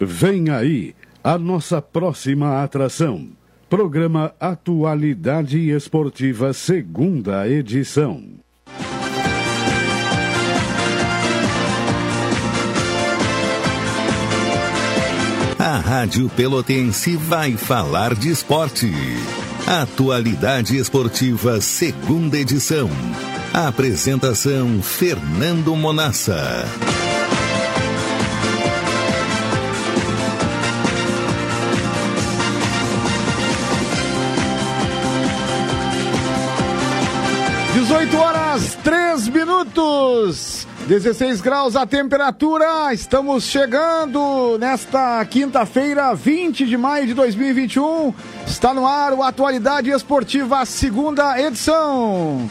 Vem aí a nossa próxima atração. Programa Atualidade Esportiva, segunda edição. A Rádio Pelotense vai falar de esporte. Atualidade Esportiva, segunda edição. Apresentação Fernando Monassa. 16 graus a temperatura. Estamos chegando nesta quinta-feira, 20 de maio de 2021. Está no ar o Atualidade Esportiva, segunda edição.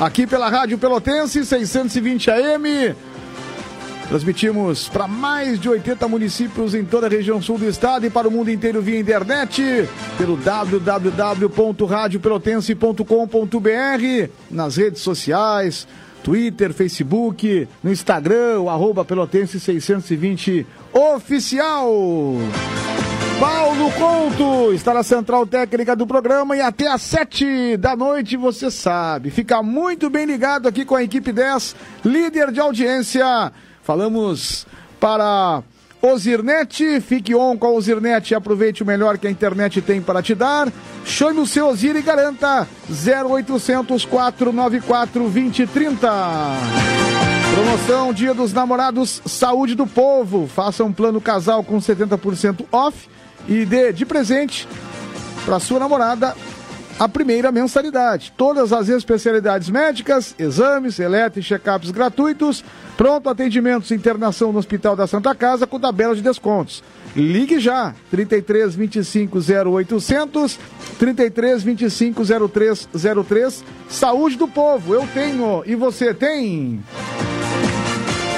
Aqui pela Rádio Pelotense, 620 AM Transmitimos para mais de 80 municípios em toda a região sul do estado e para o mundo inteiro via internet, pelo www.radiopelotense.com.br, nas redes sociais, Twitter, Facebook, no Instagram, o arroba Pelotense 620 oficial. Paulo Conto está na central técnica do programa e até às sete da noite, você sabe. Fica muito bem ligado aqui com a equipe 10, líder de audiência Falamos para Ozirnet, fique on com a Ozirnet e aproveite o melhor que a internet tem para te dar. Chame o seu Ozir e garanta 0800 494 2030. Promoção Dia dos Namorados Saúde do Povo. Faça um plano casal com 70% off e dê de presente para sua namorada a primeira mensalidade. Todas as especialidades médicas, exames, eletro e check-ups gratuitos Pronto atendimentos, internação no Hospital da Santa Casa com tabela de descontos. Ligue já, 33 25 0800, 33 25 0303. Saúde do povo, eu tenho e você tem.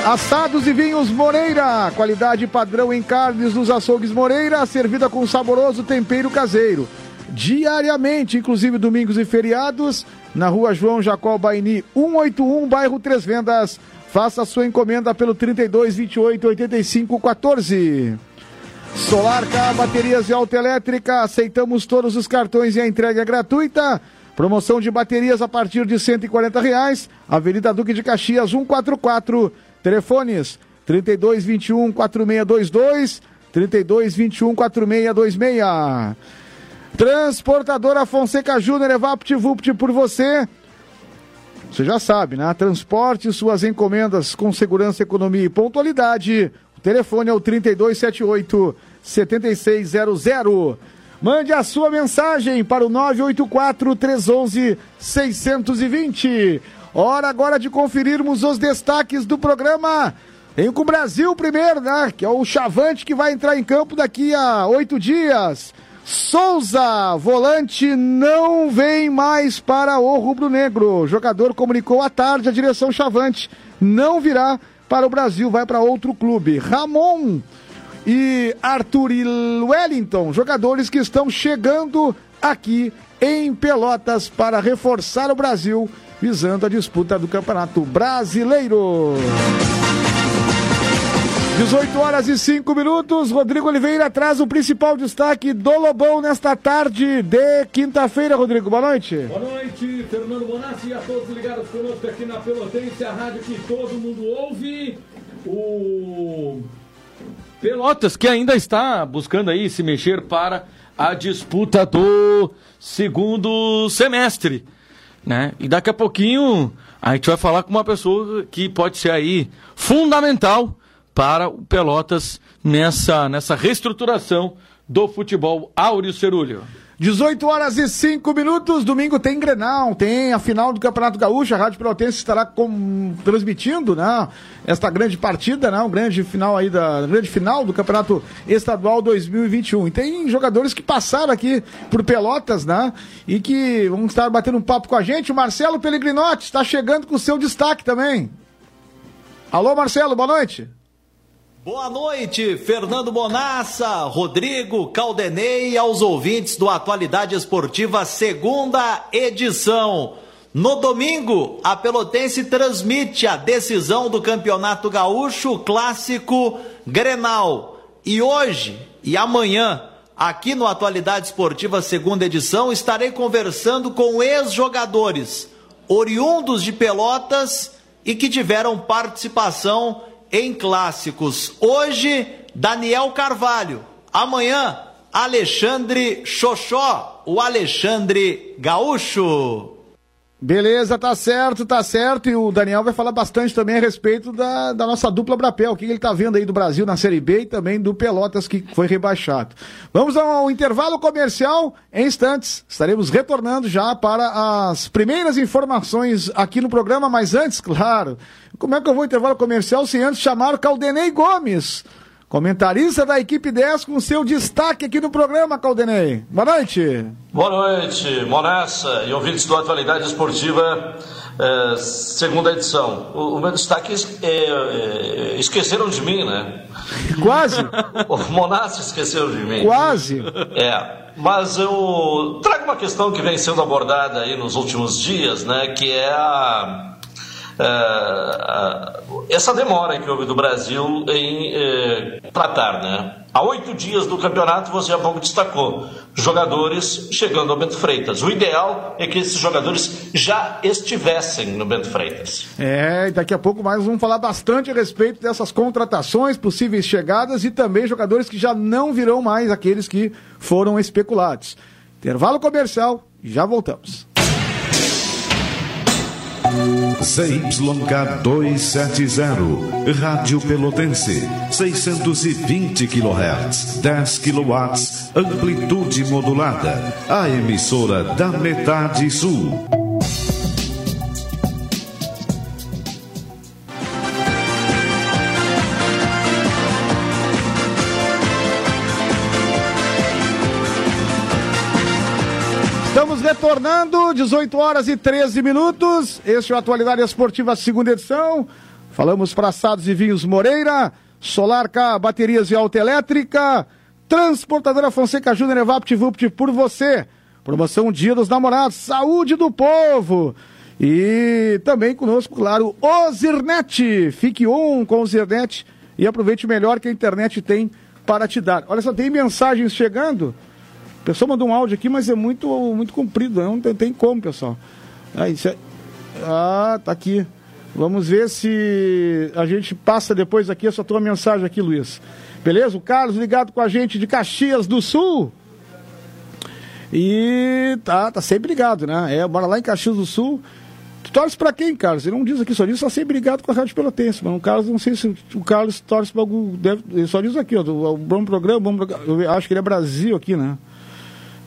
Assados e vinhos Moreira, qualidade padrão em carnes dos açougues Moreira, servida com saboroso tempero caseiro. Diariamente, inclusive domingos e feriados, na rua João Jacó Baini, 181, bairro Três Vendas. Faça sua encomenda pelo 32 28 85 14. Solar K, baterias e autoelétrica, aceitamos todos os cartões e a entrega é gratuita. Promoção de baterias a partir de 140 reais. Avenida Duque de Caxias 144. Telefones 32 21 4622 32 21 4626. Transportadora Fonseca Júnior, EvaptVupt por você. Você já sabe, né? Transporte suas encomendas com segurança, economia e pontualidade. Telefone é o 3278 7600. Mande a sua mensagem para o 984 311 620. Hora agora de conferirmos os destaques do programa. Tem com o Brasil primeiro, né? Que é o Chavante que vai entrar em campo daqui a oito dias. Souza, volante, não vem mais para o rubro-negro. O jogador comunicou à tarde a direção Chavante. Não virá para o Brasil, vai para outro clube. Ramon e Arthur Wellington, jogadores que estão chegando aqui em Pelotas para reforçar o Brasil, visando a disputa do Campeonato Brasileiro. 18 horas e 5 minutos. Rodrigo Oliveira traz o principal destaque do Lobão nesta tarde de quinta-feira. Rodrigo, boa noite. Boa noite, Fernando Bonassi e a todos ligados conosco aqui na Pelotense, a rádio que todo mundo ouve. O Pelotas, que ainda está buscando aí se mexer para a disputa do segundo semestre. Né? E daqui a pouquinho a gente vai falar com uma pessoa que pode ser aí fundamental para o Pelotas nessa, nessa reestruturação do futebol Áureo Cerulho. 18 horas e 5 minutos, domingo tem Grenal, tem a final do Campeonato Gaúcho, a Rádio Pelotense estará com, transmitindo, né, esta grande partida, né, um grande final aí da grande final do Campeonato Estadual 2021. E tem jogadores que passaram aqui por Pelotas, né, e que vão estar batendo um papo com a gente. O Marcelo Pellegrinotti está chegando com o seu destaque também. Alô, Marcelo, boa noite. Boa noite, Fernando Bonassa, Rodrigo Caldenei e aos ouvintes do Atualidade Esportiva, segunda edição. No domingo, a Pelotense transmite a decisão do Campeonato Gaúcho Clássico Grenal. E hoje e amanhã, aqui no Atualidade Esportiva segunda edição, estarei conversando com ex-jogadores oriundos de Pelotas e que tiveram participação em clássicos. Hoje, Daniel Carvalho. Amanhã, Alexandre Xoxó, o Alexandre Gaúcho. Beleza, tá certo, tá certo. E o Daniel vai falar bastante também a respeito da, da nossa dupla Brapel. O que ele tá vendo aí do Brasil na Série B e também do Pelotas que foi rebaixado. Vamos ao intervalo comercial. Em instantes, estaremos retornando já para as primeiras informações aqui no programa. Mas antes, claro, como é que eu vou intervalo comercial sem antes chamar o Caldenei Gomes? Comentarista da equipe 10 com seu destaque aqui no programa, Caldenei. Boa noite. Boa noite, Monessa e ouvintes do Atualidade Esportiva, é, segunda edição. O, o meu destaque é, é, esqueceram de mim, né? Quase. o Monassa esqueceu de mim. Quase. É. Mas eu trago uma questão que vem sendo abordada aí nos últimos dias, né? Que é a uh, essa demora que houve do Brasil em uh, tratar, né? Há oito dias do campeonato, você há pouco destacou, jogadores chegando ao Bento Freitas. O ideal é que esses jogadores já estivessem no Bento Freitas. É, daqui a pouco mais vamos falar bastante a respeito dessas contratações, possíveis chegadas e também jogadores que já não virão mais aqueles que foram especulados. Intervalo comercial, já voltamos. ZYK 270, Rádio Pelotense, 620 kHz, 10 kW, amplitude modulada, a emissora da metade sul. Retornando, 18 horas e 13 minutos. Este é o Atualidade Esportiva, segunda edição. Falamos para Assados e Vinhos Moreira, Solar K, baterias e autoelétrica, Transportadora Fonseca Júnior Evapt Vupt por você. Promoção Dia dos Namorados, Saúde do Povo. E também conosco, claro, o Zirnet. Fique on com o Zirnet e aproveite o melhor que a internet tem para te dar. Olha só, tem mensagens chegando. O pessoal mandou um áudio aqui, mas é muito, muito comprido, não tem, tem como, pessoal. Ah, isso é... ah, tá aqui. Vamos ver se a gente passa depois aqui essa tua mensagem aqui, Luiz. Beleza? O Carlos ligado com a gente de Caxias do Sul. E tá, tá sempre ligado, né? É, bora lá em Caxias do Sul. Tu torce pra quem, Carlos? Ele não diz aqui, só diz, tá sempre ligado com a Rádio Pelotense. Mas o Carlos, não sei se o Carlos torce pra algum. Deve, ele só diz aqui, ó, o bom programa, bom programa. Eu acho que ele é Brasil aqui, né?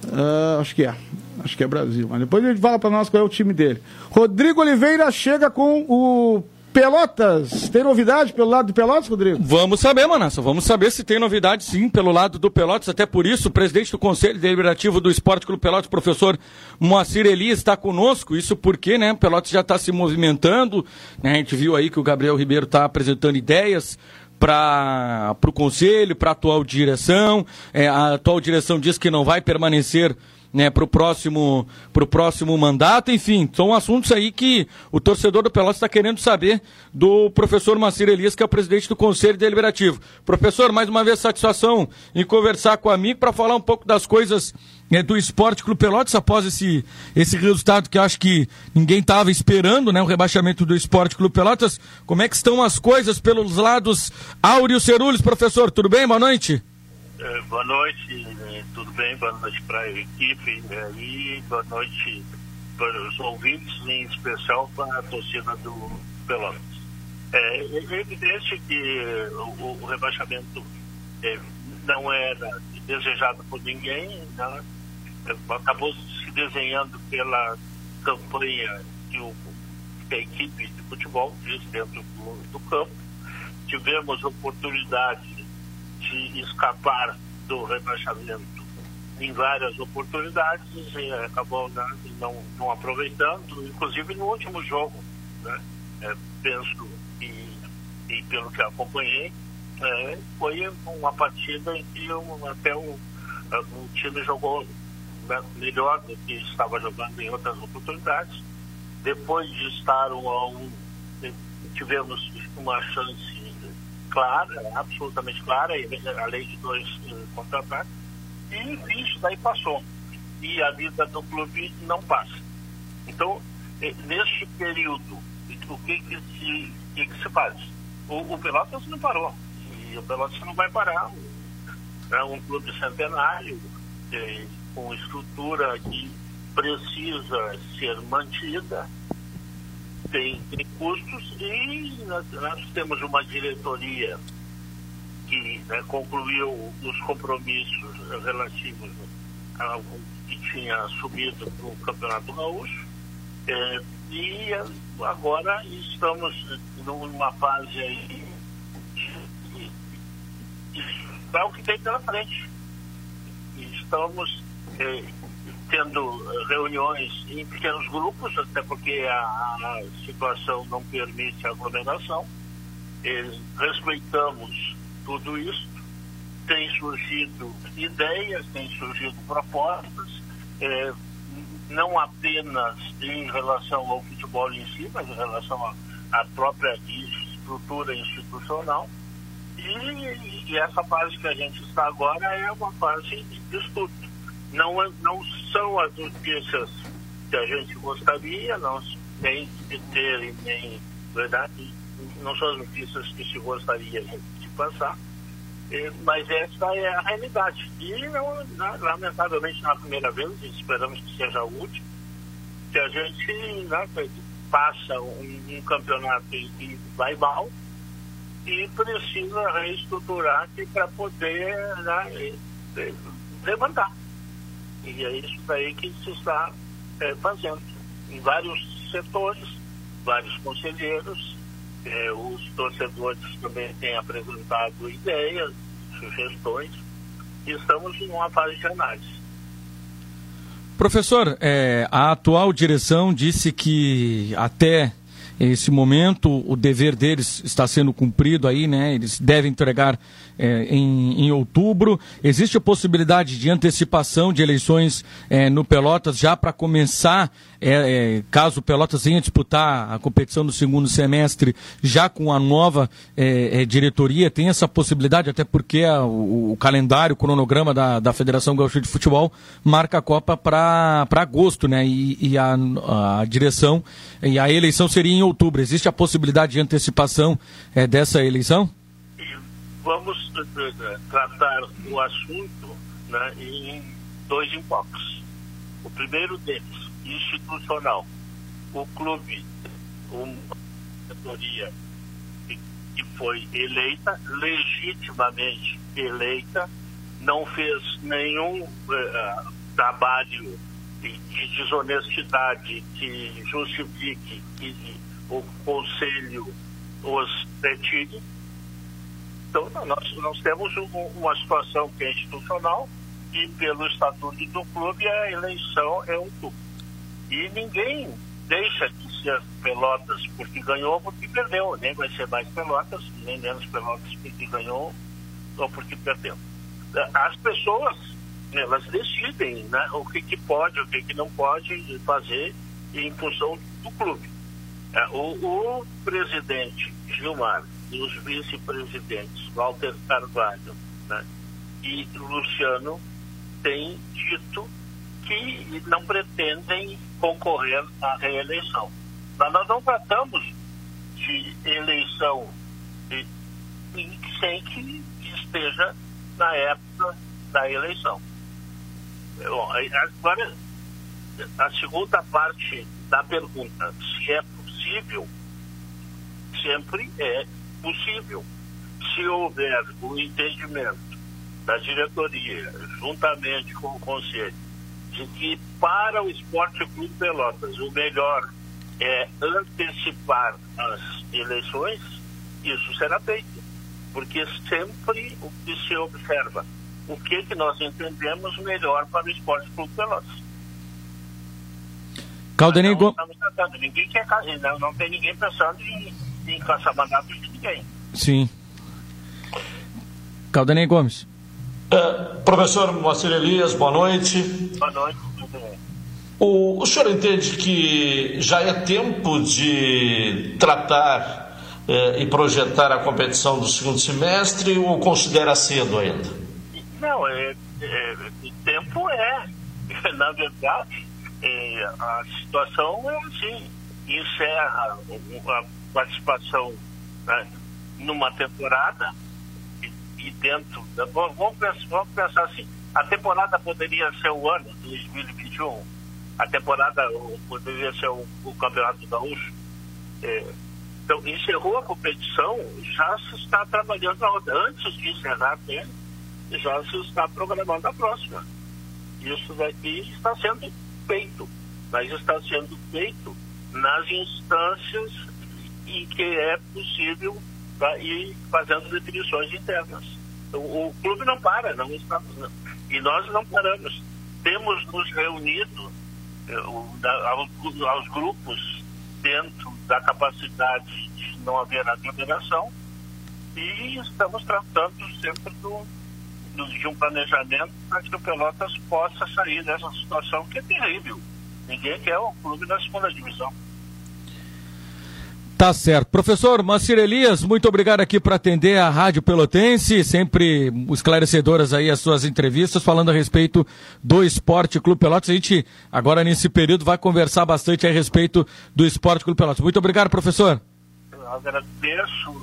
Uh, acho que é. Acho que é Brasil. Mas depois ele fala para nós qual é o time dele. Rodrigo Oliveira chega com o Pelotas. Tem novidade pelo lado do Pelotas, Rodrigo? Vamos saber, Manassa. Vamos saber se tem novidade sim pelo lado do Pelotas. Até por isso, o presidente do Conselho Deliberativo do Esporte Clube Pelotas, professor Moacir Elias, está conosco. Isso porque, né, o Pelotas já está se movimentando. Né, a gente viu aí que o Gabriel Ribeiro está apresentando ideias para o conselho, para a atual direção. É, a atual direção diz que não vai permanecer né, para o próximo, próximo mandato. Enfim, são assuntos aí que o torcedor do Pelotas está querendo saber do professor Macir Elias, que é o presidente do Conselho Deliberativo. Professor, mais uma vez satisfação em conversar com amigo para falar um pouco das coisas do Esporte Clube Pelotas após esse, esse resultado que acho que ninguém estava esperando, né, o rebaixamento do Esporte Clube Pelotas. Como é que estão as coisas pelos lados Áureo Cerulhos, professor? Tudo bem? Boa noite. É, boa noite, é, tudo bem? Boa noite para a equipe é, e boa noite para os ouvintes, em especial para a torcida do Pelotas. É, é evidente que o, o rebaixamento é, não era desejado por ninguém, né? Acabou se desenhando pela campanha que, o, que a equipe de futebol fez dentro do, do campo. Tivemos oportunidade de escapar do rebaixamento em várias oportunidades e acabou né, não, não aproveitando, inclusive no último jogo. Né? É, penso que, e pelo que acompanhei, é, foi uma partida em que um, até o, o time jogou melhor do que estava jogando em outras oportunidades. Depois de estar um a um, tivemos uma chance clara, absolutamente clara, a lei de dois uh, contratados, e isso daí passou. E a vida do clube não passa. Então, eh, neste período, o que que se, que que se faz? O, o Pelotas não parou, e o Pelotas não vai parar. É um clube centenário, eh, com estrutura que precisa ser mantida, tem, tem custos e nós, nós, temos uma diretoria que né, concluiu os compromissos relativos ao que tinha assumido para o Campeonato Gaúcho é, e agora estamos numa fase aí é o que tem pela frente. Estamos é, tendo reuniões em pequenos grupos, até porque a, a situação não permite aglomeração. E respeitamos tudo isso. Tem surgido ideias, tem surgido propostas, é, não apenas em relação ao futebol em si, mas em relação à própria estrutura institucional. E, e, essa fase que a gente está agora é uma fase de estudo não, não são as notícias que a gente gostaria, não tem que ter nem verdade, não são as notícias que se gostaria de passar, mas essa é a realidade. E não, lamentavelmente na primeira vez, esperamos que seja a última, que a gente né, passa um, um campeonato e vai mal e precisa reestruturar para poder né, levantar. E é isso daí que se está é, fazendo. Em vários setores, vários conselheiros, é, os torcedores também têm apresentado ideias, sugestões, e estamos em uma fase de análise. Professor, é, a atual direção disse que até esse momento o dever deles está sendo cumprido aí, né? Eles devem entregar é, em, em, outubro. Existe a possibilidade de antecipação de eleições é, no Pelotas já para começar, é, é, caso o Pelotas venha disputar a competição no segundo semestre, já com a nova é, é, diretoria? Tem essa possibilidade, até porque a, o, o, calendário, o cronograma da, da Federação Gaúcha de Futebol marca a Copa para agosto, né? E, e a, a, direção e a eleição seria em outubro. Existe a possibilidade de antecipação dessa eleição? vamos uh, tratar o assunto né, em dois enfoques. O primeiro deles, institucional. O clube, uma diretoria que foi eleita, legitimamente eleita, não fez nenhum uh, trabalho de, de desonestidade que justifique que o conselho os retire então, nós, nós temos um, uma situação que é institucional e pelo estatuto do clube a eleição é um. E ninguém deixa de ser Pelotas porque ganhou ou porque perdeu. Nem vai ser mais Pelotas, nem menos Pelotas porque ganhou ou porque perdeu. As pessoas, elas decidem né, o que, que pode, o que, que não pode fazer em função do clube. É, o, o presidente Gilmar e os vice-presidentes Walter Carvalho né, e Luciano têm dito que não pretendem concorrer à reeleição. Mas nós não tratamos de eleição sem que esteja na época da eleição. Bom, agora, a segunda parte da pergunta, se é possível, sempre é possível, se houver o entendimento da diretoria, juntamente com o conselho, de que para o Esporte Clube Pelotas o melhor é antecipar as eleições, isso será feito. Porque sempre o que se observa, o que, que nós entendemos melhor para o Esporte Clube Pelotas. Caldenei não, ninguém quer, não, não tem ninguém pensando em em caçar mandato de ninguém. Sim. Caldanei Gomes. É, professor Moacir Elias, boa noite. Boa noite. O, o senhor entende que já é tempo de tratar eh, e projetar a competição do segundo semestre ou considera cedo ainda? Não, é, é, o tempo é. Na verdade, é, a situação é assim: encerra a participação né, numa temporada e, dentro. Vamos pensar, vamos pensar assim: a temporada poderia ser o ano 2021, a temporada poderia ser o, o Campeonato Gaúcho. É, então, encerrou a competição, já se está trabalhando antes de encerrar até, já se está programando a próxima. Isso daqui está sendo feito, mas está sendo feito nas instâncias em que é possível ir fazendo definições internas. O, o, clube não para, não está, e nós não paramos. Temos nos reunido eh, aos, aos grupos dentro da capacidade de não haver aglomeração e estamos tratando sempre do, do, de um planejamento para que o Pelotas possa sair dessa situação que é terrível. Ninguém quer o clube na segunda divisão. Tá certo. Professor Macir Elias, muito obrigado aqui por atender a Rádio Pelotense, sempre esclarecedoras aí as suas entrevistas, falando a respeito do Esporte Clube Pelotas. A gente, agora nesse período, vai conversar bastante a respeito do Esporte Clube Pelotas. Muito obrigado, professor. Eu agradeço,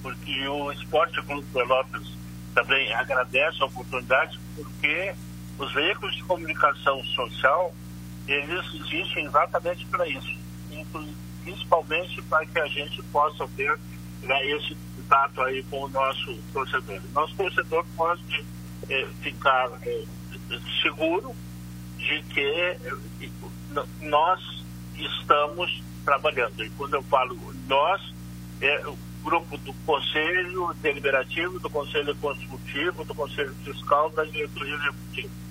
porque o Esporte Clube Pelotas também agradece a oportunidade, porque os veículos de comunicação social, eles existem exatamente para isso. Inclusive, principalmente para que a gente possa ter né, esse contato aí com o nosso torcedor. Nosso torcedor pode é, ficar é, seguro de que é, nós estamos trabalhando. E quando eu falo nós, é o grupo do Conselho Deliberativo, do Conselho Consultivo, do Conselho Fiscal, da diretoria executiva.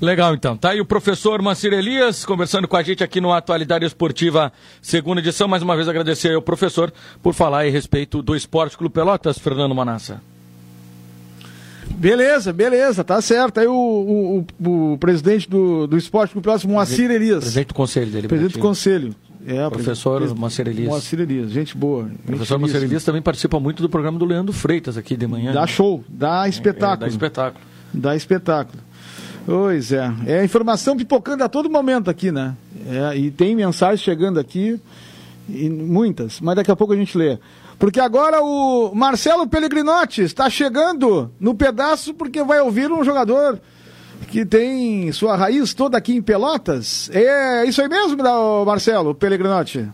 Legal, então. Tá aí o professor Mancir Elias conversando com a gente aqui no Atualidade Esportiva, segunda edição. Mais uma vez agradecer ao professor por falar a respeito do Esporte Clube Pelotas, Fernando Manassa. Beleza, beleza, tá certo. Aí o, o, o, o presidente do, do Esporte Clube Pelotas, Moacir Elias. Presidente do Conselho dele. Presidente do Conselho. É, professor Moacir Elias. Moacir Elias, gente boa. O professor Moacir Elias também participa muito do programa do Leandro Freitas aqui de manhã. Dá né? show, dá espetáculo. É, é, dá espetáculo. Dá espetáculo. Pois é. É informação pipocando a todo momento aqui, né? É, e tem mensagens chegando aqui, muitas, mas daqui a pouco a gente lê. Porque agora o Marcelo Pellegrinotti está chegando no pedaço porque vai ouvir um jogador que tem sua raiz toda aqui em Pelotas. É isso aí mesmo, Marcelo Pellegrinotti?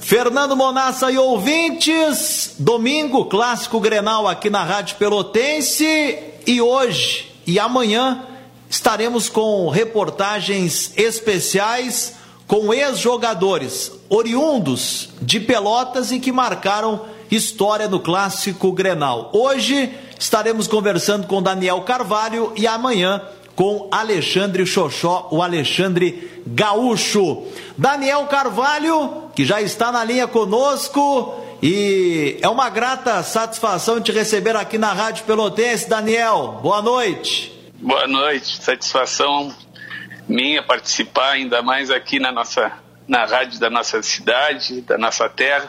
Fernando Monassa e ouvintes, domingo, clássico Grenal aqui na Rádio Pelotense e hoje e amanhã estaremos com reportagens especiais com ex-jogadores oriundos de Pelotas e que marcaram história no clássico Grenal. Hoje estaremos conversando com Daniel Carvalho e amanhã com Alexandre Xoxó, o Alexandre Gaúcho. Daniel Carvalho, que já está na linha conosco e é uma grata satisfação te receber aqui na Rádio Pelotense. Daniel, boa noite. Boa noite, satisfação minha participar ainda mais aqui na nossa na rádio da nossa cidade, da nossa terra,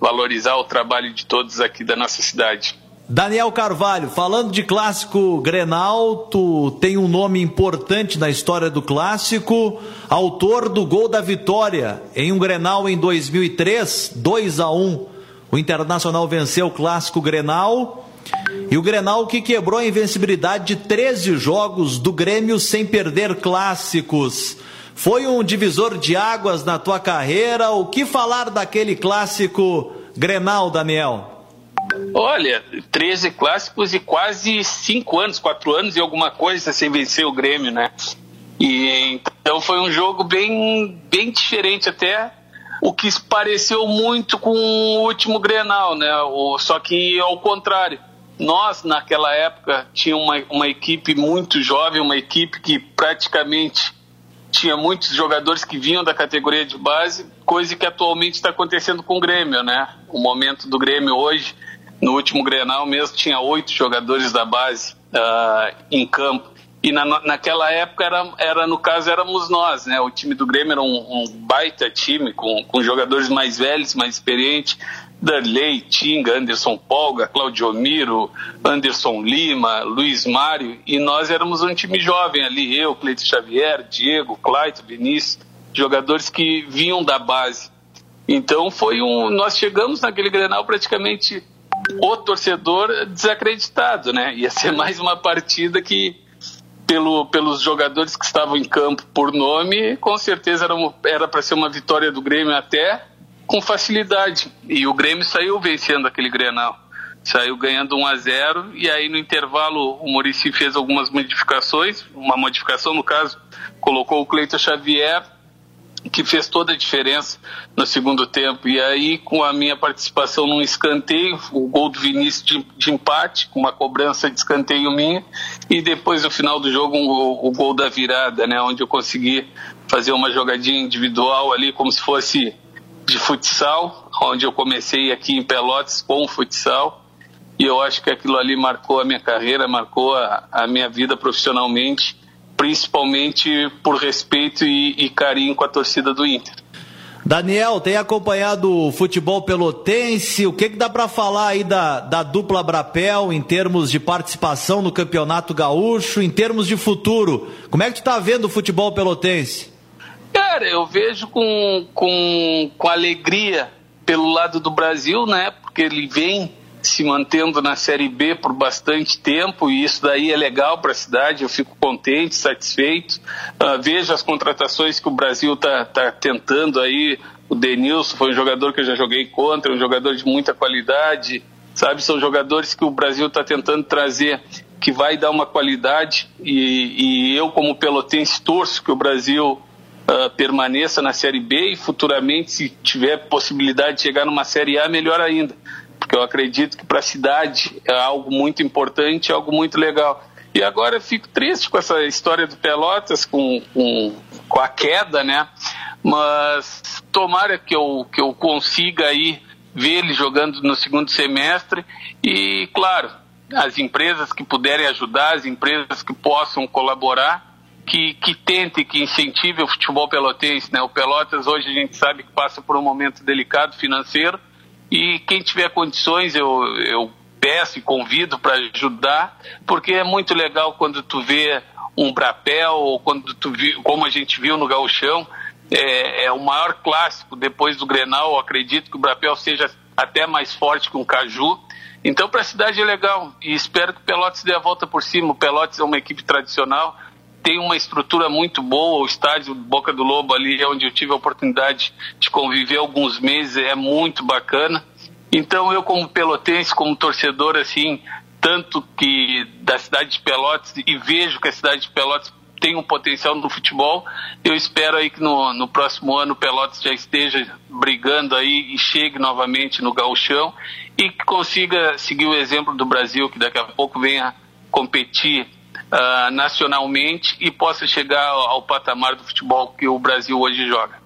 valorizar o trabalho de todos aqui da nossa cidade. Daniel Carvalho, falando de clássico Grenal, tu tem um nome importante na história do clássico, autor do gol da vitória em um Grenal em 2003, 2 a 1. O Internacional venceu o clássico Grenal e o Grenal que quebrou a invencibilidade de 13 jogos do Grêmio sem perder clássicos. Foi um divisor de águas na tua carreira. O que falar daquele clássico Grenal, Daniel? Olha, 13 clássicos e quase 5 anos, 4 anos e alguma coisa sem vencer o Grêmio, né? E então foi um jogo bem, bem diferente até o que pareceu muito com o último Grenal, né? O, só que ao contrário nós, naquela época, tinha uma, uma equipe muito jovem, uma equipe que praticamente tinha muitos jogadores que vinham da categoria de base, coisa que atualmente está acontecendo com o Grêmio, né? O momento do Grêmio hoje, no último Grenal mesmo, tinha oito jogadores da base uh, em campo. E na, naquela época, era, era, no caso, éramos nós, né? O time do Grêmio era um, um baita time, com, com jogadores mais velhos, mais experientes. Darley, Tinga, Anderson Polga, Claudio Miro, Anderson Lima, Luiz Mário, e nós éramos um time jovem ali, eu, Cleiton Xavier, Diego, Claito, Vinícius, jogadores que vinham da base. Então foi um. Nós chegamos naquele Grenal praticamente o torcedor desacreditado, né? Ia ser mais uma partida que pelo, pelos jogadores que estavam em campo por nome, com certeza era para ser uma vitória do Grêmio até com facilidade. E o Grêmio saiu vencendo aquele Grenal. Saiu ganhando 1 a 0 e aí no intervalo o Murici fez algumas modificações, uma modificação no caso, colocou o Cleiton Xavier que fez toda a diferença no segundo tempo. E aí, com a minha participação num escanteio, o gol do Vinícius de, de empate, com uma cobrança de escanteio minha, e depois, no final do jogo, um, o gol da virada, né, onde eu consegui fazer uma jogadinha individual ali, como se fosse de futsal, onde eu comecei aqui em Pelotas com o futsal. E eu acho que aquilo ali marcou a minha carreira, marcou a, a minha vida profissionalmente principalmente por respeito e, e carinho com a torcida do Inter. Daniel, tem acompanhado o futebol pelotense? O que, que dá para falar aí da, da dupla Brapel em termos de participação no Campeonato Gaúcho, em termos de futuro? Como é que tu tá vendo o futebol pelotense? Cara, eu vejo com, com, com alegria pelo lado do Brasil, né? Porque ele vem se mantendo na Série B por bastante tempo e isso daí é legal para a cidade, eu fico contente, satisfeito. Uh, vejo as contratações que o Brasil está tá tentando aí. O Denilson foi um jogador que eu já joguei contra, um jogador de muita qualidade, sabe? São jogadores que o Brasil está tentando trazer que vai dar uma qualidade e, e eu como pelotense torço que o Brasil Uh, permaneça na Série B e futuramente, se tiver possibilidade de chegar numa Série A, melhor ainda porque eu acredito que para a cidade é algo muito importante, algo muito legal. E agora eu fico triste com essa história do Pelotas, com, com, com a queda, né? Mas tomara que eu, que eu consiga aí ver ele jogando no segundo semestre e, claro, as empresas que puderem ajudar, as empresas que possam colaborar, que, que tentem, que incentive o futebol pelotense, né? O Pelotas hoje a gente sabe que passa por um momento delicado financeiro, e quem tiver condições, eu, eu peço e convido para ajudar, porque é muito legal quando tu vê um brapel, ou quando tu viu, como a gente viu no gauchão, é, é, o maior clássico depois do Grenal, acredito que o brapel seja até mais forte que um caju. Então, para a cidade é legal e espero que o Pelotas dê a volta por cima. O Pelotas é uma equipe tradicional, tem uma estrutura muito boa, o estádio Boca do Lobo ali, onde eu tive a oportunidade de conviver alguns meses, é muito bacana. Então eu como pelotense, como torcedor assim, tanto que da cidade de Pelotas e vejo que a cidade de Pelotas tem um potencial no futebol, eu espero aí que no, no próximo ano o Pelotas já esteja brigando aí e chegue novamente no gauchão e que consiga seguir o exemplo do Brasil, que daqui a pouco venha competir uh, nacionalmente e possa chegar ao, ao patamar do futebol que o Brasil hoje joga.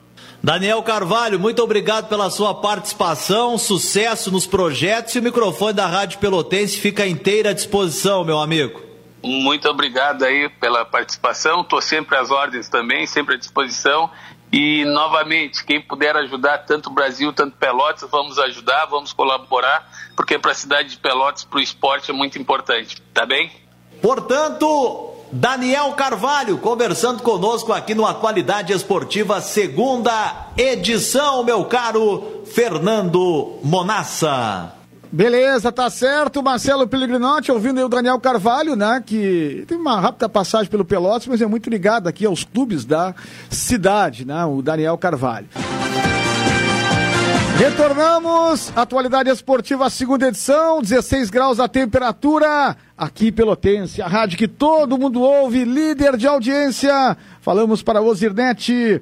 Daniel Carvalho, muito obrigado pela sua participação, sucesso nos projetos e o microfone da Rádio Pelotense fica inteira à disposição, meu amigo. Muito obrigado aí pela participação, estou sempre às ordens também, sempre à disposição. E, novamente, quem puder ajudar tanto o Brasil, tanto Pelotas, vamos ajudar, vamos colaborar, porque para a cidade de Pelotas, para o esporte é muito importante, tá bem? Portanto, Daniel Carvalho conversando conosco aqui no Atualidade Esportiva, segunda edição, meu caro Fernando Monassa. Beleza, tá certo. Marcelo Pellegrinotti ouvindo aí o Daniel Carvalho, né? Que tem uma rápida passagem pelo Pelotas, mas é muito ligado aqui aos clubes da cidade, né? O Daniel Carvalho. Retornamos, atualidade esportiva, segunda edição, 16 graus a temperatura, aqui Pelotense, a rádio que todo mundo ouve, líder de audiência. Falamos para o Zirnet,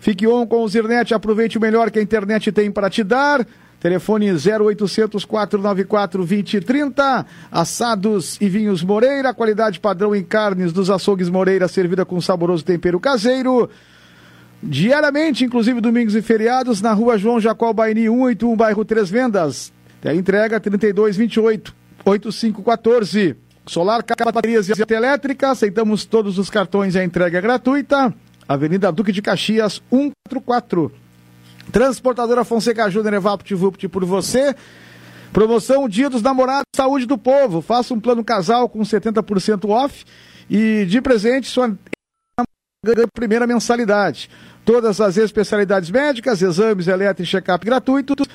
fique on com o Zirnet, aproveite o melhor que a internet tem para te dar. Telefone 0800 494 2030. Assados e vinhos Moreira, qualidade padrão em carnes dos açougues Moreira, servida com saboroso tempero caseiro. Diariamente, inclusive domingos e feriados, na rua João Jacó Baini 181, bairro Três Vendas. Entrega 3228 8514. Solar, baterias e elétrica, aceitamos todos os cartões e a entrega é gratuita. Avenida Duque de Caxias, 144. Transportadora Fonseca Júnior Evapt Vupt por você. Promoção Dia dos Namorados Saúde do Povo. Faça um plano casal com 70% off e de presente sua primeira mensalidade. Todas as especialidades médicas, exames elétricos e check-up gratuitos.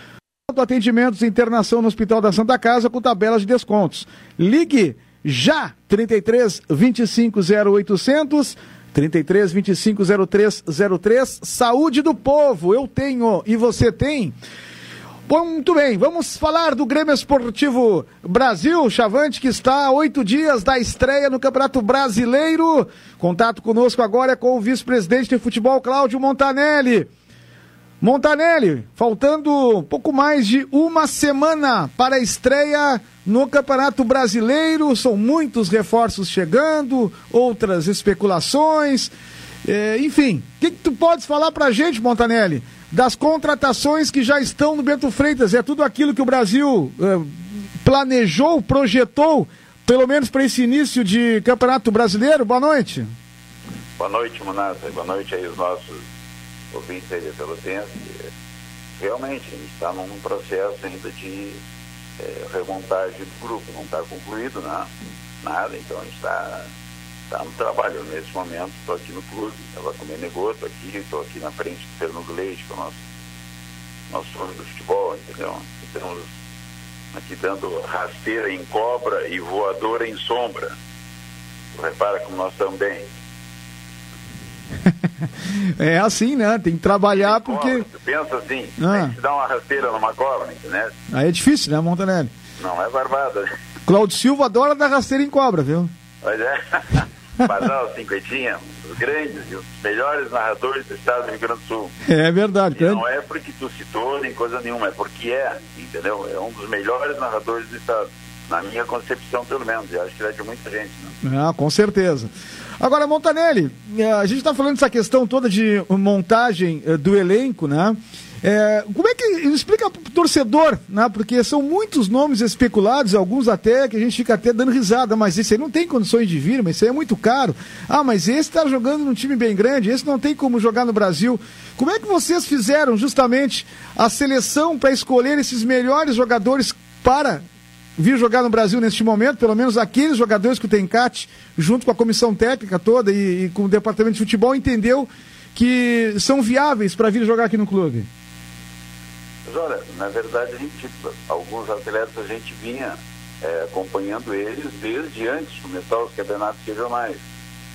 Atendimentos e internação no Hospital da Santa Casa com tabelas de descontos. Ligue já 33 25 0800 33 25 0303 Saúde do povo, eu tenho e você tem. Bom, muito bem, vamos falar do Grêmio Esportivo Brasil, Chavante, que está a oito dias da estreia no Campeonato Brasileiro. Contato conosco agora é com o vice-presidente de futebol, Cláudio Montanelli. Montanelli, faltando pouco mais de uma semana para a estreia no Campeonato Brasileiro, são muitos reforços chegando, outras especulações, é, enfim, o que, que, tu podes falar para a gente, Montanelli, das contratações que já estão no Bento Freitas? É tudo aquilo que o Brasil é, planejou, projetou, pelo menos para esse início de Campeonato Brasileiro? Boa noite. Boa noite, Monassa. Boa noite aí os nossos ouvintes aí pelo tempo. Realmente, a gente está num processo ainda de é, remontagem do grupo, não está concluído né? nada, então a gente está tá no trabalho nesse momento, estou aqui no clube, estava com o Menegô, estou aqui, estou aqui na frente do Fernando Leite, que é o nosso, nosso homem do futebol, entendeu? Estamos aqui dando rasteira em cobra e voadora em sombra. Repara como nós estamos bem. é assim, né? Tem que trabalhar porque. Tu pensa assim, ah. tem que dar uma rasteira numa cobra, né? Aí é difícil, né, Montanelli? Não é barbada. Cláudio Silva adora dar rasteira em cobra, viu? Pois é. Basal, Cinquentinha, os grandes e os melhores narradores do estado do Rio Grande do Sul. É verdade. E não é porque tu citou nem coisa nenhuma, é porque é, entendeu? É um dos melhores narradores do estado. Na minha concepção, pelo menos. E acho que é de muita gente. Né? Ah, com certeza. Agora, Montanelli, eh, a gente está falando dessa questão toda de montagem eh, do elenco, né? É, como é que explica para o torcedor, né? Porque são muitos nomes especulados, alguns até que a gente fica até dando risada, mas esse aí não tem condições de vir, mas esse aí é muito caro. Ah, mas esse está jogando num time bem grande, esse não tem como jogar no Brasil. Como é que vocês fizeram justamente a seleção para escolher esses melhores jogadores para vir jogar no Brasil neste momento, pelo menos aqueles jogadores que o Tencate, junto com a comissão técnica toda e, e com o departamento de futebol, entendeu que são viáveis para vir jogar aqui no clube? Mas olha, na verdade, a gente, alguns atletas a gente vinha é, acompanhando eles desde antes de começar os campeonatos regionais.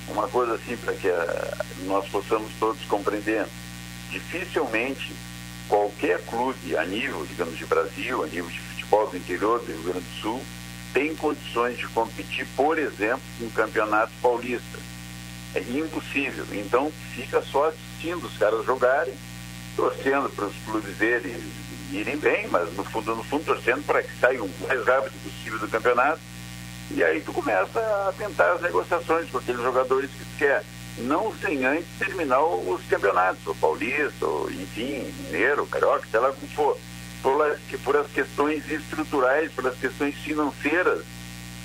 Uma coisa assim para que a, é, nós possamos todos compreender. Dificilmente qualquer clube a nível, digamos, de Brasil, a nível de futebol do interior do Rio Grande do Sul tem condições de competir, por exemplo, no Campeonato Paulista. É impossível. Então fica só assistindo os caras jogarem, torcendo para os clubes deles irem bem, mas no fundo, no fundo, torcendo para que saiam o mais rápido possível do campeonato. E aí tu começa a tentar as negociações com aqueles jogadores que tu quer. Não sem antes terminar os campeonatos, o Paulista, ou, enfim, Mineiro, Carioca, sei lá como for por, por as questões estruturais, pelas questões financeiras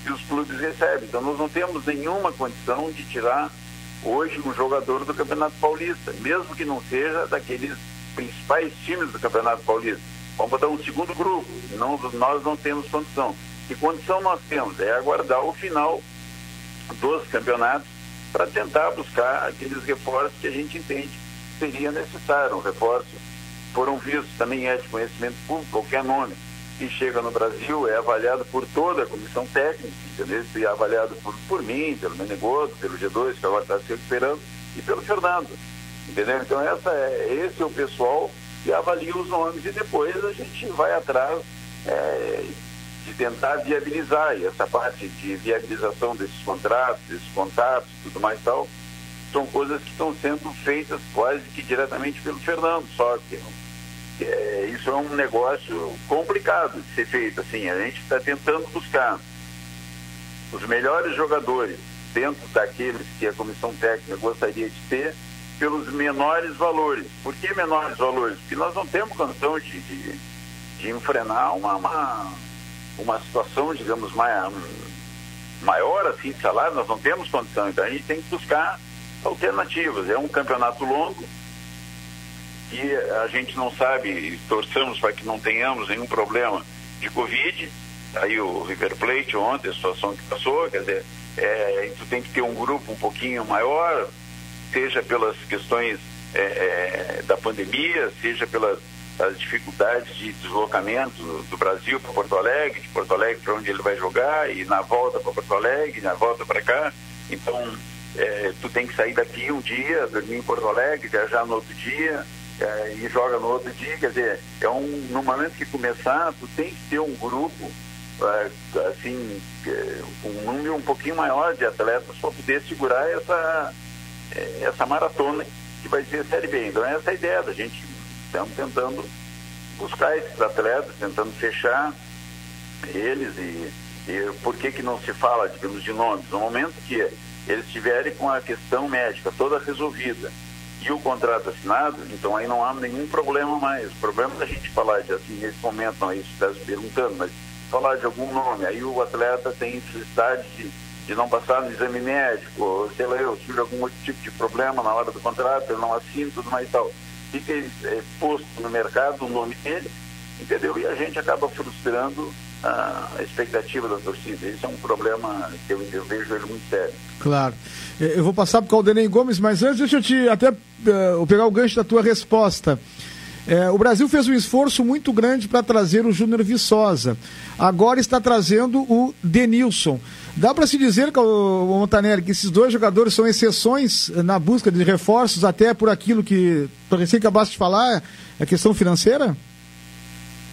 que os clubes recebem. Então nós não temos nenhuma condição de tirar hoje um jogador do Campeonato Paulista, mesmo que não seja daqueles principais times do Campeonato Paulista. Vamos botar um segundo grupo, não, nós não temos condição. Que condição nós temos? É aguardar o final dos campeonatos para tentar buscar aqueles reforços que a gente entende seria necessário, um reforço foram vistos, também é de conhecimento público, qualquer nome que chega no Brasil é avaliado por toda a comissão técnica, entendeu? E é avaliado por, por mim, pelo Menegoto, pelo G2, que agora está se recuperando, e pelo Fernando, entendeu? Então essa é, esse é o pessoal que avalia os nomes e depois a gente vai atrás é, de tentar viabilizar, e essa parte de viabilização desses contratos, desses contatos, tudo mais tal, são coisas que estão sendo feitas quase que diretamente pelo Fernando, só que é, isso é um negócio complicado de ser feito. Assim, a gente está tentando buscar os melhores jogadores dentro daqueles que a comissão técnica gostaria de ter pelos menores valores. Por que menores valores? Porque nós não temos condição de, de, de enfrenar uma, uma, uma situação, digamos, mais, maior assim de salário, nós não temos condição, então a gente tem que buscar alternativas. É um campeonato longo e a gente não sabe, torçamos para que não tenhamos nenhum problema de Covid. Aí o River Plate ontem, a situação que passou, quer dizer, é, tu tem que ter um grupo um pouquinho maior, seja pelas questões é, é, da pandemia, seja pelas as dificuldades de deslocamento do Brasil para Porto Alegre, de Porto Alegre para onde ele vai jogar, e na volta para Porto Alegre, na volta para cá. Então, é, tu tem que sair daqui um dia, dormir em Porto Alegre, viajar no outro dia, é, e joga no outro dia. Quer dizer, é um, no momento que começar, tu tem que ter um grupo, é, assim, é, um número um pouquinho maior de atletas para poder segurar essa, essa maratona que vai ser a Série B. Então, essa é a ideia da gente Estamos tentando buscar esses atletas, tentando fechar eles e, e por que que não se fala, digamos, de nomes? No momento que eles estiverem com a questão médica toda resolvida e o contrato assinado, então aí não há nenhum problema mais. O problema da gente falar de assim, nesse momento, não é isso que está se perguntando, mas falar de algum nome, aí o atleta tem necessidade de, de não passar no exame médico, sei lá, eu surge algum outro tipo de problema na hora do contrato, ele não assina, tudo mais e tal fica é, posto no mercado o nome dele, entendeu? E a gente acaba frustrando a expectativa da torcida. Esse é um problema que eu, eu vejo ele muito sério. Claro. Eu vou passar para o Caldenei Gomes, mas antes deixa eu te até uh, pegar o gancho da tua resposta. É, o Brasil fez um esforço muito grande para trazer o Júnior Viçosa. Agora está trazendo o Denilson. Dá para se dizer, Montanelli, que esses dois jogadores são exceções na busca de reforços, até por aquilo que tu recém acabaste de falar, a questão financeira?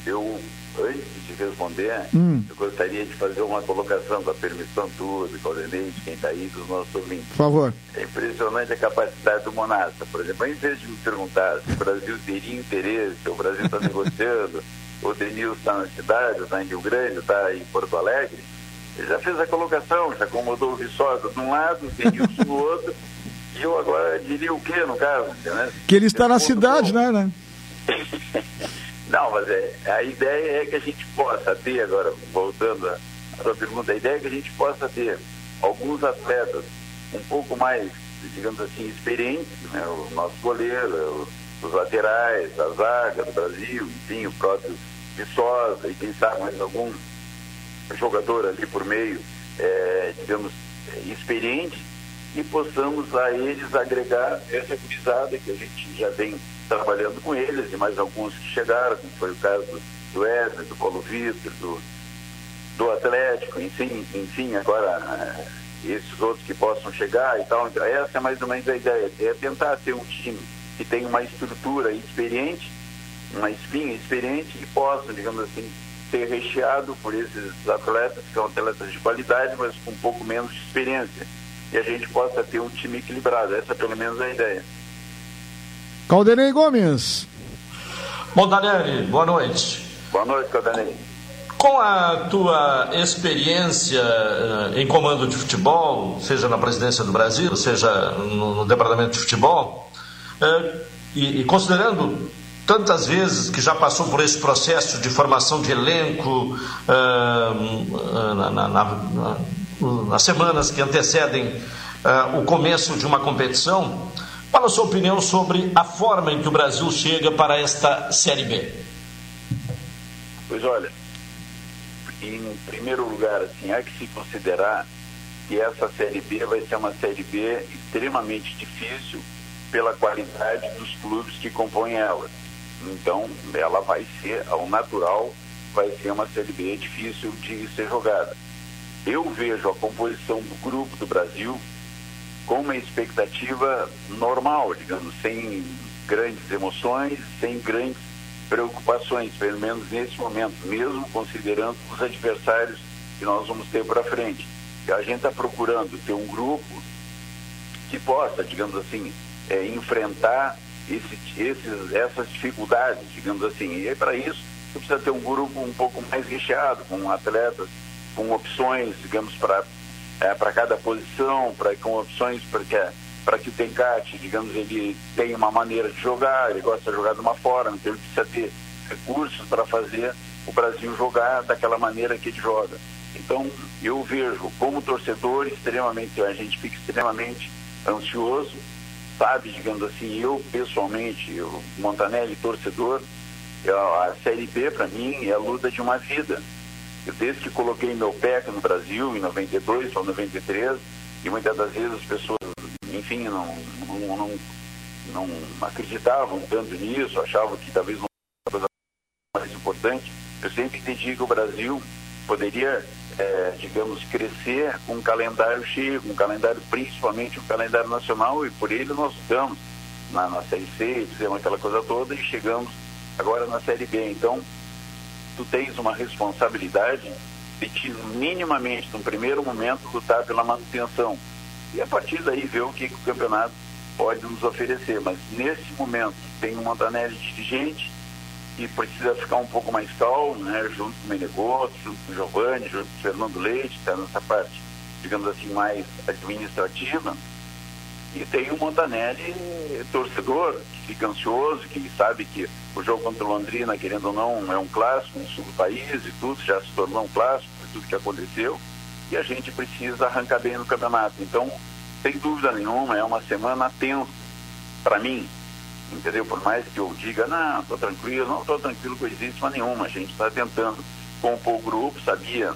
Eu, antes de responder, hum. eu gostaria de fazer uma colocação com a permissão tua, do Caldenei, de quem está aí, dos nossos ouvintes. Por favor. É impressionante a capacidade do Monasta. Por exemplo, em vez de me perguntar se o Brasil teria interesse, o Brasil está negociando, o Denil está na cidade, está em Rio Grande, está em Porto Alegre, ele já fez a colocação, já acomodou o Viçosa de um lado, o Denilson do outro, e eu agora diria o que no caso? Né? Que ele está na cidade, né, né? Não, mas é, a ideia é que a gente possa ter, agora, voltando à sua pergunta, a ideia é que a gente possa ter alguns atletas um pouco mais, digamos assim, experientes, né? o nosso goleiro, os laterais, a zaga do Brasil, enfim, o próprio Viçosa, e quem sabe mais algum jogador ali por meio, é, digamos, experiente, e possamos a eles agregar essa gurizada que a gente já vem trabalhando com eles, e mais alguns que chegaram, como foi o caso do Wesley, do Paulo Vitor, do, do Atlético, enfim, enfim, agora é, esses outros que possam chegar e tal. Então, essa é mais ou menos a ideia, é tentar ter um time que tenha uma estrutura experiente, uma espinha experiente e possa, digamos assim, ser recheado por esses atletas, que são atletas de qualidade, mas com um pouco menos de experiência. E a gente possa ter um time equilibrado. Essa pelo menos é a ideia. Caldenei Gomes. Bom, Daniele, boa noite. Boa noite, Caldenei. Com a tua experiência eh, em comando de futebol, seja na presidência do Brasil, seja no, no departamento de futebol, eh, e, e considerando tantas vezes que já passou por esse processo de formação de elenco uh, na, na, na, nas semanas que antecedem uh, o começo de uma competição, qual a sua opinião sobre a forma em que o Brasil chega para esta Série B? Pois olha, em primeiro lugar, assim, há que se considerar que essa Série B vai ser uma Série B extremamente difícil pela qualidade dos clubes que compõem ela então, ela vai ser, ao natural, vai ser uma Série B difícil de ser jogada. Eu vejo a composição do grupo do Brasil com uma expectativa normal, digamos, sem grandes emoções, sem grandes preocupações, pelo menos nesse momento, mesmo considerando os adversários que nós vamos ter para frente. A gente está procurando ter um grupo que possa, digamos assim, é, enfrentar esse, essas dificuldades, digamos assim. E para isso, você precisa ter um grupo um pouco mais recheado, com atletas, com opções, digamos, para é, para cada posição, pra, com opções para que, para que o Tencate, digamos, ele tenha uma maneira de jogar, ele gosta de jogar de uma forma, então ele precisa ter recursos para fazer o Brasil jogar daquela maneira que ele joga. Então, eu vejo como torcedor extremamente, a gente fica extremamente ansioso, sabe, digamos assim, eu pessoalmente, eu, Montanelli, torcedor, a Série B para mim é a luta de uma vida. Eu, desde que coloquei meu pé aqui no Brasil, em 92 ou 93, e muitas das vezes as pessoas, enfim, não, não, não, não acreditavam tanto nisso, achavam que talvez não fosse a coisa mais importante. Eu sempre entendi que o Brasil poderia, é, digamos, crescer com um calendário cheio, um calendário, principalmente um calendário nacional, e por ele nós estamos na, na Série C, fizemos aquela coisa toda e chegamos agora na Série B. Então, tu tens uma responsabilidade de te, minimamente, no primeiro momento, lutar pela manutenção. E a partir daí ver o que, que o campeonato pode nos oferecer. Mas nesse momento tem um Montanelli dirigente que precisa ficar um pouco mais calmo, né, junto com o Menegoto, junto com o Giovanni, junto com o Fernando Leite, está nessa parte, digamos assim, mais administrativa. E tem o Montanelli torcedor, que fica ansioso, que sabe que o jogo contra o Londrina, querendo ou não, é um clássico no sul do país e tudo, já se tornou um clássico, tudo que aconteceu, e a gente precisa arrancar bem no campeonato. Então, sem dúvida nenhuma, é uma semana tensa para mim, entendeu? Por mais que eu diga, não, estou tranquilo, não estou tranquilo com coisíssima nenhuma, a gente está tentando compor o grupo, sabia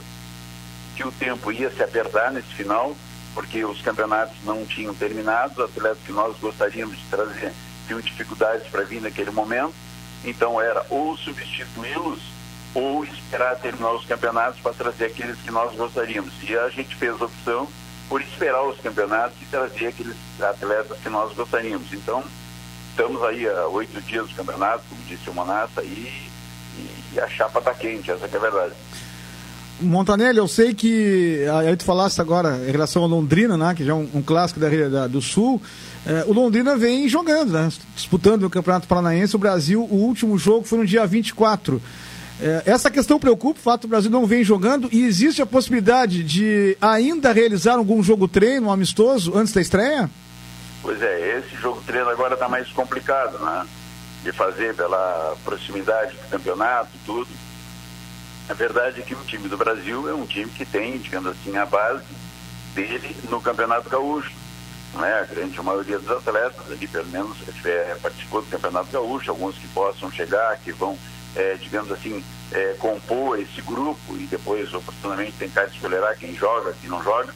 que o tempo ia se apertar nesse final, porque os campeonatos não tinham terminado, os atletas que nós gostaríamos de trazer tinham dificuldades para vir naquele momento, então era ou substituí-los ou esperar terminar os campeonatos para trazer aqueles que nós gostaríamos. E a gente fez a opção por esperar os campeonatos e trazer aqueles atletas que nós gostaríamos. Então, estamos aí a oito dias do campeonato, como disse o Manassa, e, e a chapa está quente, essa é a verdade. Montanelli, eu sei que aí tu falaste agora em relação ao Londrina, né, que já é um, um clássico da, da, do Sul. É, o Londrina vem jogando, né, disputando o Campeonato Paranaense. O Brasil, o último jogo foi no dia 24. É, essa questão preocupa, o fato do Brasil não vem jogando e existe a possibilidade de ainda realizar algum jogo treino, um amistoso, antes da estreia? Pois é, esse jogo treino agora está mais complicado, né? De fazer pela proximidade do campeonato, tudo a verdade é que o time do Brasil é um time que tem, digamos assim, a base dele no Campeonato Gaúcho. Não é? A grande maioria dos atletas ali, pelo menos, é, participou do Campeonato Gaúcho, alguns que possam chegar, que vão, é, digamos assim, é, compor esse grupo e depois, oportunamente, tentar escolher quem joga, quem não joga.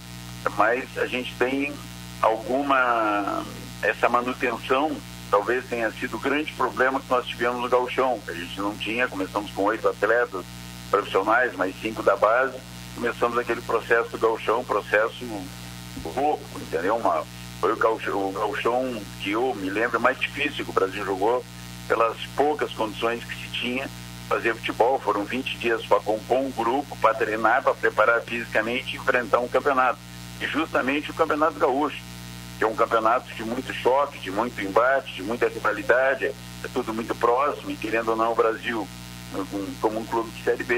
Mas a gente tem alguma. Essa manutenção talvez tenha sido o grande problema que nós tivemos no Gauchão, que a gente não tinha, começamos com oito atletas, profissionais, mais cinco da base, começamos aquele processo do galchão, processo louco, entendeu? Uma, foi o galchão, galchão que eu me lembro mais difícil que o Brasil jogou, pelas poucas condições que se tinha fazer futebol. Foram 20 dias para compor um grupo, para treinar, para preparar fisicamente e enfrentar um campeonato. E justamente o Campeonato Gaúcho, é um campeonato de muito choque, de muito embate, de muita rivalidade, é tudo muito próximo, e querendo ou não, o Brasil como um clube de Série B,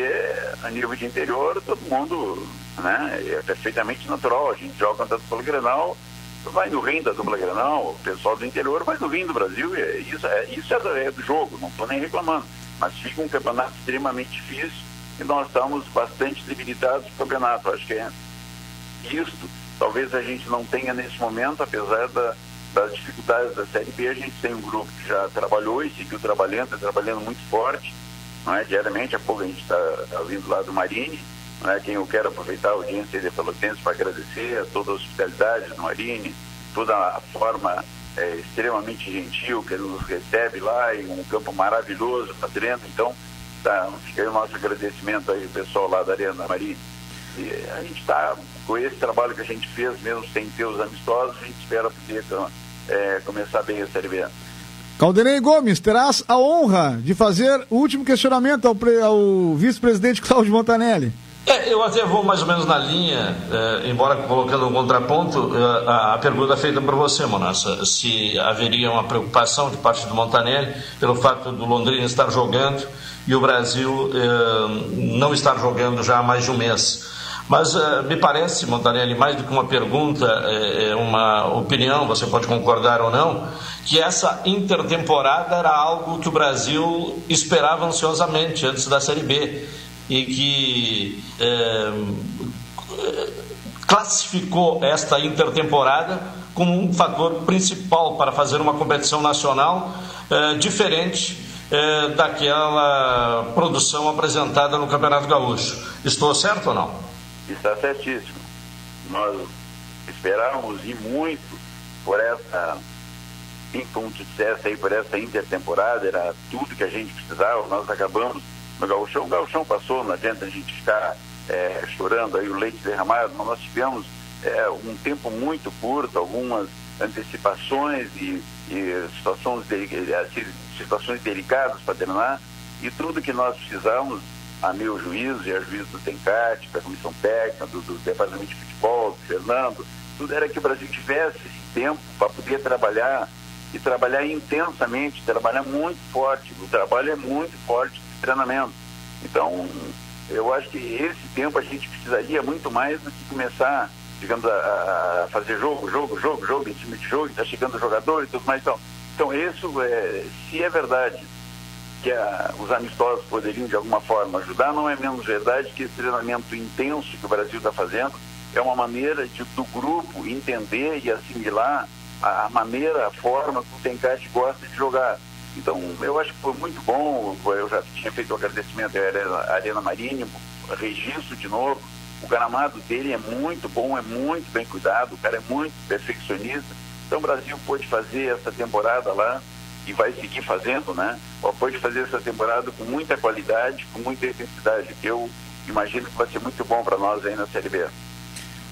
a nível de interior, todo mundo né, é perfeitamente natural. A gente joga contra a dupla Grenal, vai no rim da dupla Grenal, o pessoal do interior vai no rim do Brasil, e isso, é, isso é, do jogo, não estou nem reclamando. Mas fica um campeonato extremamente difícil e nós estamos bastante debilitados no campeonato. Acho que é isso. Talvez a gente não tenha nesse momento, apesar da, das dificuldades da Série B, a gente tem um grupo que já trabalhou e seguiu trabalhando, está trabalhando muito forte não é? Diariamente, a pouco a gente está tá vindo lá do Marine, não é? Quem eu quero aproveitar a audiência de Pelotense para agradecer a toda a hospitalidade do Marine, toda a forma é, extremamente gentil que ele nos recebe lá em um campo maravilhoso para treino. Então, tá, fica aí o nosso agradecimento aí, pessoal lá da Arena Marine. E a gente está, com esse trabalho que a gente fez, mesmo sem ter os amistosos, a gente espera poder é, começar bem a Série B. Caldenei Gomes, terás a honra de fazer o último questionamento ao, ao vice-presidente Cláudio Montanelli. É, eu até vou mais ou menos na linha, é, embora colocando um contraponto, é, a, a, pergunta feita por você, Monassa, se haveria uma preocupação de parte do Montanelli pelo fato do Londrina estar jogando e o Brasil é, não estar jogando já há mais de um mês. Mas uh, me parece, Montanelli, mais do que uma pergunta, é, é uma opinião, você pode concordar ou não, que essa intertemporada era algo que o Brasil esperava ansiosamente antes da Série B e que é, classificou esta intertemporada como um fator principal para fazer uma competição nacional eh, diferente daquela produção apresentada no Campeonato Gaúcho. Estou certo ou não? Está certíssimo. Nós esperávamos ir muito por essa, como tu disseste aí, por essa intertemporada, era tudo que a gente precisava, nós acabamos no Gauchão, o Gauchão passou, não adianta a gente ficar é, chorando aí o leite derramado, nós tivemos é, um tempo muito curto, algumas antecipações e, e situações, assim, situações delicadas para terminar, e tudo que nós precisamos, a meu juízo e a juízo do TENCAT, da Comissão Técnica, do, do Departamento de Futebol, do Fernando, tudo era que o Brasil tivesse esse tempo para poder trabalhar e trabalhar intensamente, trabalhar muito forte. O trabalho é muito forte de treinamento. Então, eu acho que esse tempo a gente precisaria muito mais do que começar, digamos, a, a fazer jogo, jogo, jogo, jogo, em cima de jogo, está chegando jogador e tudo mais. Então, então isso, é, se é verdade que a, os amistosos poderiam de alguma forma ajudar, não é menos verdade que esse treinamento intenso que o Brasil está fazendo é uma maneira de, do grupo entender e assimilar a, a maneira, a forma que o Tencate gosta de jogar. Então, eu acho que foi muito bom. Eu já tinha feito o agradecimento à Arena Marinho, registro de novo. O gramado dele é muito bom, é muito bem cuidado, o cara é muito perfeccionista. Então, o Brasil pôde fazer essa temporada lá e vai seguir fazendo, né? Pode fazer essa temporada com muita qualidade, com muita intensidade, que eu imagino que vai ser muito bom para nós aí na Série B.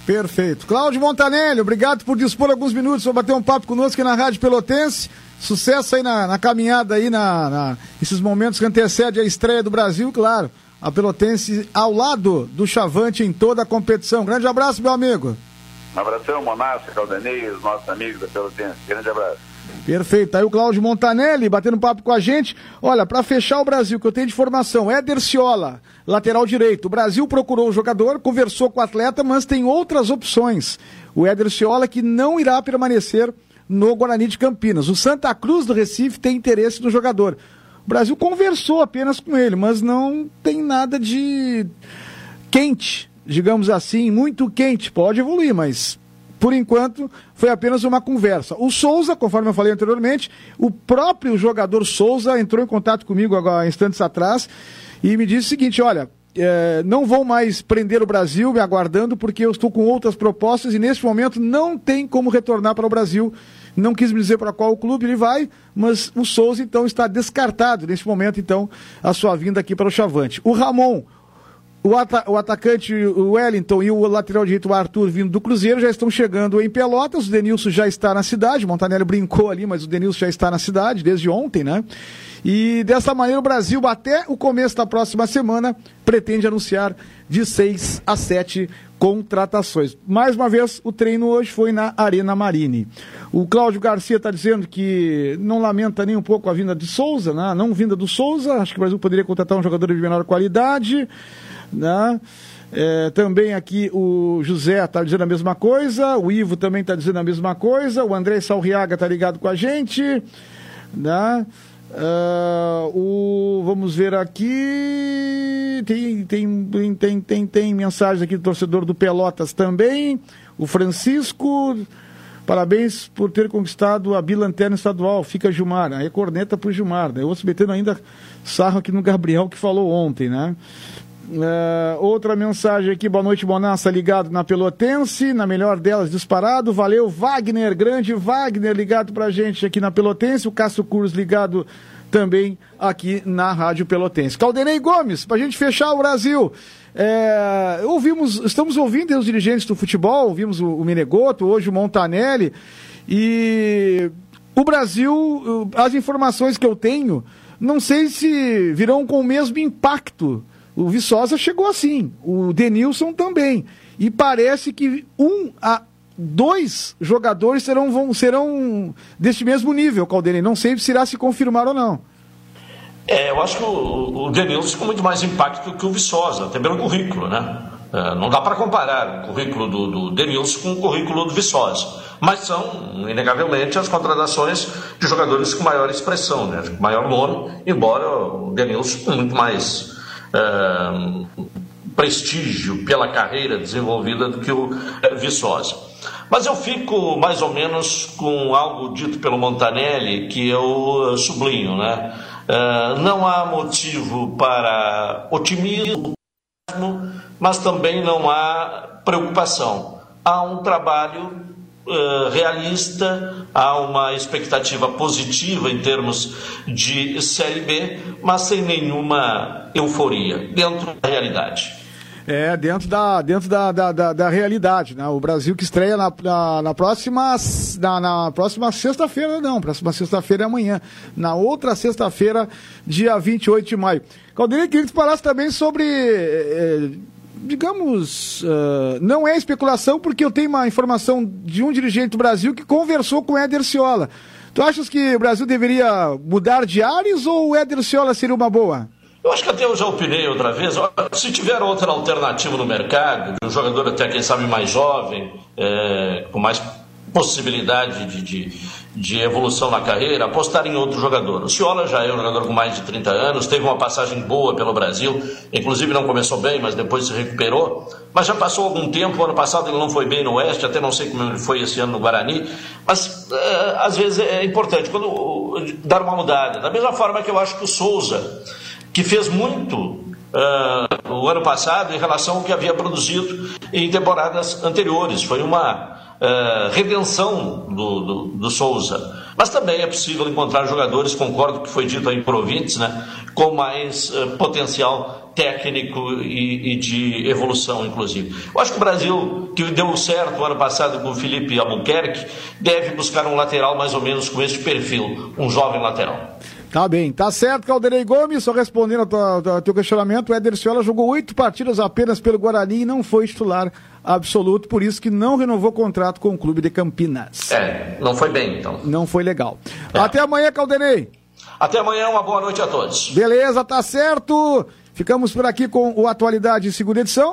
Perfeito. Cláudio Montanelli, obrigado por dispor alguns minutos para bater um papo conosco aqui na Rádio Pelotense. Sucesso aí na, na caminhada aí, na, na, esses momentos que antecedem a estreia do Brasil, claro. A Pelotense ao lado do Chavante em toda a competição. Grande abraço, meu amigo. Um abração, Monassa, Caldanei, os nossos amigos da Pelotense. Grande abraço. Perfeito. Aí o Cláudio Montanelli batendo papo com a gente. Olha, para fechar o Brasil, que eu tenho de formação, Éder Ciola, lateral direito. O Brasil procurou o jogador, conversou com o atleta, mas tem outras opções. O Éder Ciola que não irá permanecer no Guarani de Campinas. O Santa Cruz do Recife tem interesse no jogador. O Brasil conversou apenas com ele, mas não tem nada de quente, digamos assim, muito quente. Pode evoluir, mas por enquanto, foi apenas uma conversa. O Souza, conforme eu falei anteriormente, o próprio jogador Souza entrou em contato comigo agora, instantes atrás e me disse o seguinte: olha, é, não vou mais prender o Brasil me aguardando porque eu estou com outras propostas e neste momento não tem como retornar para o Brasil. Não quis me dizer para qual clube ele vai, mas o Souza então está descartado neste momento então a sua vinda aqui para o Chavante. O Ramon, o, ata o, atacante Wellington e o lateral direito Arthur vindo do Cruzeiro já estão chegando em Pelotas. O Denilson já está na cidade. Montanelli brincou ali, mas o Denilson já está na cidade desde ontem, né? E dessa maneira o Brasil, até o começo da próxima semana, pretende anunciar de seis a sete contratações. Mais uma vez, o treino hoje foi na Arena Marine. O Cláudio Garcia está dizendo que não lamenta nem um pouco a vinda de Souza, né? não vinda do Souza. Acho que o Brasil poderia contratar um jogador de menor qualidade. Né? É, também aqui o José está dizendo a mesma coisa, o Ivo também está dizendo a mesma coisa, o André Salriaga está ligado com a gente. Né? Uh, o, vamos ver aqui. Tem, tem, tem, tem, tem mensagem aqui do torcedor do Pelotas também. O Francisco. Parabéns por ter conquistado a bilanterna estadual. Fica Gilmar. Aí corneta pro Gilmar. Né? Eu se metendo ainda sarro aqui no Gabriel que falou ontem, né? Uh, outra mensagem aqui, boa noite, Bonassa, ligado na Pelotense, na melhor delas disparado, valeu, Wagner, grande Wagner, ligado pra gente aqui na Pelotense, o Cássio Cruz ligado também aqui na Rádio Pelotense. Caldenei Gomes, pra gente fechar o Brasil, é, ouvimos, estamos ouvindo os dirigentes do futebol, ouvimos o, o Menegoto, hoje o Montanelli, e o Brasil, as informações que eu tenho, não sei se virão com o mesmo impacto o Viçosa chegou assim, o Denilson também. E parece que um a dois jogadores serão, vão, serão deste mesmo nível, Caldenei. Não sei se irá se confirmar ou não. É, eu acho que o, o Denilson com muito mais impacto que o Viçosa, até pelo currículo, né? É, não dá para comparar o currículo do, do Denilson com o currículo do Viçosa. Mas são, inegavelmente, as contratações de jogadores com maior expressão, né? maior nome, embora o Denilson com muito mais prestígio pela carreira desenvolvida do que o é, Viçosa. Mas eu fico mais ou menos com algo dito pelo Montanelli que eu sublinho, né? Uh, não há motivo para otimismo, mas também não há preocupação. Há um trabalho uh, realista, há uma expectativa positiva em termos de Série B, mas sem nenhuma euforia, dentro da realidade. É, dentro da, dentro da, da, da, da realidade, né? O Brasil que estreia na, na, na próxima, na, na próxima sexta-feira, não, próxima sexta-feira é amanhã. Na outra sexta-feira, dia 28 de maio. Caldeira, queria que tu falasse também sobre. É, digamos, uh, não é especulação, porque eu tenho uma informação de um dirigente do Brasil que conversou com o Éder Ciola. Tu achas que o Brasil deveria mudar de ares ou o Éder Ciola seria uma boa? Eu acho que até eu já opinei outra vez. Se tiver outra alternativa no mercado, de um jogador até, quem sabe, mais jovem, é, com mais possibilidade de, de, de, evolução na carreira, apostar em outro jogador. O Ciola já é um jogador com mais de 30 anos, teve uma passagem boa pelo Brasil, inclusive não começou bem, mas depois se recuperou. Mas já passou algum tempo, ano passado ele não foi bem no Oeste, até não sei como ele foi esse ano no Guarani, mas é, às vezes é importante quando dar uma mudada. Da mesma forma que eu acho que o Souza que fez muito uh, o ano passado em relação ao que havia produzido em temporadas anteriores. Foi uma uh, redenção do, do, do, Souza. Mas também é possível encontrar jogadores, concordo que foi dito aí por ouvintes, né, com mais uh, potencial técnico e, e, de evolução, inclusive. Eu acho que o Brasil, que deu certo ano passado com o Felipe Albuquerque, deve buscar um lateral mais ou menos com este perfil, um jovem lateral. Tá bem, tá certo, Calderei Gomes, só respondendo ao teu questionamento, o Éder Ciola jogou oito partidas apenas pelo Guarani e não foi titular absoluto, por isso que não renovou contrato com o clube de Campinas. É, não foi bem, então. Não foi legal. É. Até amanhã, Calderei. Até amanhã, uma boa noite a todos. Beleza, tá certo. Ficamos por aqui com o Atualidade Segunda Edição.